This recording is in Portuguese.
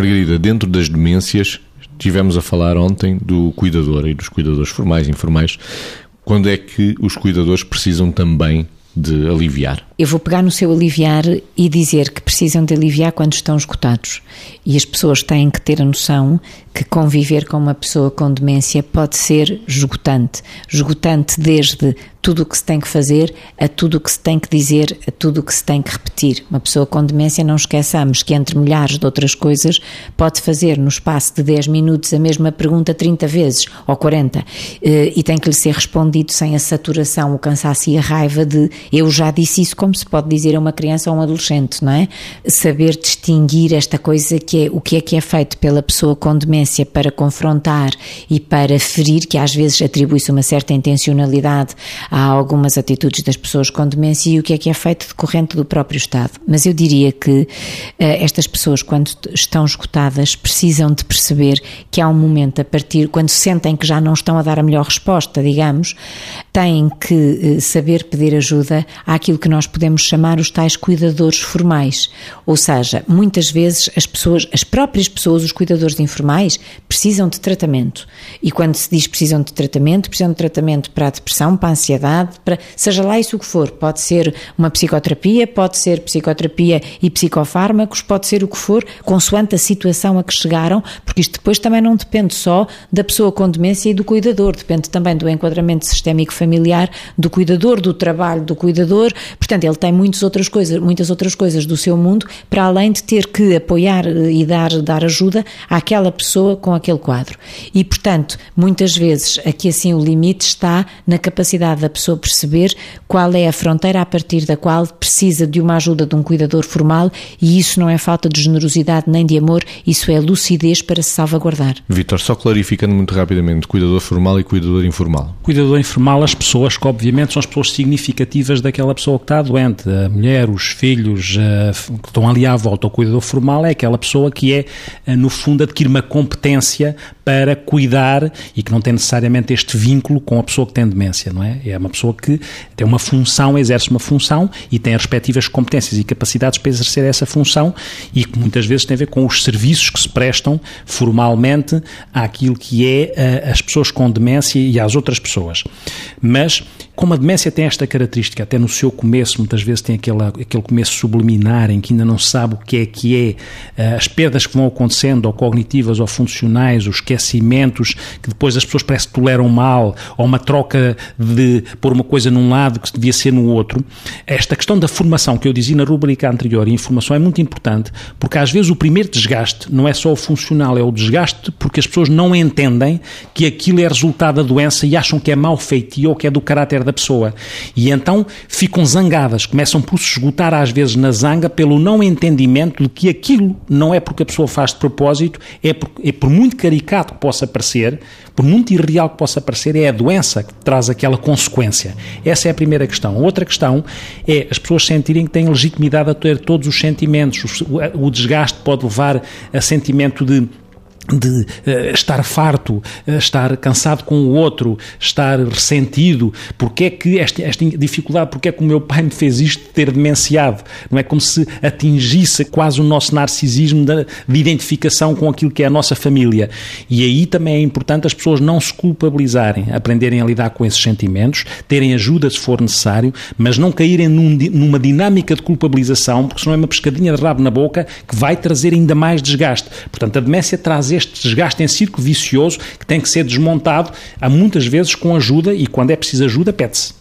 Margarida, dentro das demências, tivemos a falar ontem do cuidador e dos cuidadores formais e informais. Quando é que os cuidadores precisam também de aliviar? Eu vou pegar no seu aliviar e dizer que precisam de aliviar quando estão esgotados. E as pessoas têm que ter a noção que conviver com uma pessoa com demência pode ser esgotante. Esgotante desde tudo o que se tem que fazer, a tudo o que se tem que dizer, a tudo o que se tem que repetir. Uma pessoa com demência, não esqueçamos que entre milhares de outras coisas, pode fazer no espaço de 10 minutos a mesma pergunta 30 vezes ou 40 eh, e tem que lhe ser respondido sem a saturação, o cansaço e a raiva de eu já disse isso, como se pode dizer a uma criança ou a um adolescente, não é? Saber distinguir esta coisa que é o que é que é feito pela pessoa com demência para confrontar e para ferir, que às vezes atribui-se uma certa intencionalidade há algumas atitudes das pessoas com demência e o que é que é feito decorrente do próprio Estado. Mas eu diria que uh, estas pessoas, quando estão esgotadas, precisam de perceber que há um momento a partir, quando sentem que já não estão a dar a melhor resposta, digamos, têm que uh, saber pedir ajuda àquilo que nós podemos chamar os tais cuidadores formais. Ou seja, muitas vezes as pessoas, as próprias pessoas, os cuidadores informais, precisam de tratamento. E quando se diz precisam de tratamento, precisam de tratamento para a depressão, para a ansiedade, ansiedade, para, seja lá isso o que for. Pode ser uma psicoterapia, pode ser psicoterapia e psicofármacos, pode ser o que for, consoante a situação a que chegaram, porque isto depois também não depende só da pessoa com demência e do cuidador, depende também do enquadramento sistémico familiar do cuidador, do trabalho do cuidador. Portanto, ele tem muitas outras coisas, muitas outras coisas do seu mundo, para além de ter que apoiar eh, e dar, dar ajuda àquela pessoa com aquele quadro. E, portanto, muitas vezes aqui assim o limite está na capacidade da pessoa perceber qual é a fronteira a partir da qual precisa de uma ajuda de um cuidador formal e isso não é falta de generosidade nem de amor, isso é lucidez para se salvaguardar. Vitor, só clarificando muito rapidamente, cuidador formal e cuidador informal. Cuidador informal, as pessoas que obviamente são as pessoas significativas daquela pessoa que está doente, a mulher, os filhos que estão ali à volta. O cuidador formal é aquela pessoa que é, eh, no fundo, adquirir uma competência para cuidar e que não tem necessariamente este vínculo com a pessoa que tem demência, não é? É uma pessoa que tem uma função, exerce uma função e tem as respectivas competências e capacidades para exercer essa função e que muitas vezes tem a ver com os serviços que se prestam formalmente àquilo que é eh, as pessoas com demência e às outras pessoas. Mas como a demência tem esta característica, até no seu começo, muitas vezes tem aquele, aquele começo subliminar em que ainda não sabe o que é que é, eh, as perdas que vão acontecendo, ou cognitivas ou funcionais, os esquecimentos, que depois as pessoas parece que toleram mal, ou uma troca de pôr uma coisa num lado que devia ser no outro. Esta questão da formação que eu dizia na rubrica anterior, a informação é muito importante, porque às vezes o primeiro desgaste não é só o funcional, é o desgaste porque as pessoas não entendem que aquilo é resultado da doença e acham que é mal feito ou que é do caráter da da pessoa. E então ficam zangadas, começam por se esgotar às vezes na zanga pelo não entendimento de que aquilo não é porque a pessoa faz de propósito, é por, é por muito caricato que possa parecer, por muito irreal que possa parecer, é a doença que traz aquela consequência. Essa é a primeira questão. Outra questão é as pessoas sentirem que têm legitimidade a ter todos os sentimentos. O, o desgaste pode levar a sentimento de de uh, estar farto, uh, estar cansado com o outro, estar ressentido, porque é que esta, esta dificuldade, porque é que o meu pai me fez isto de ter demenciado, não é como se atingisse quase o nosso narcisismo de, de identificação com aquilo que é a nossa família. E aí também é importante as pessoas não se culpabilizarem, aprenderem a lidar com esses sentimentos, terem ajuda se for necessário, mas não caírem num, numa dinâmica de culpabilização, porque senão é uma pescadinha de rabo na boca que vai trazer ainda mais desgaste. Portanto, a demência traz este desgaste em círculo vicioso que tem que ser desmontado, há muitas vezes com ajuda e quando é preciso ajuda, pede-se.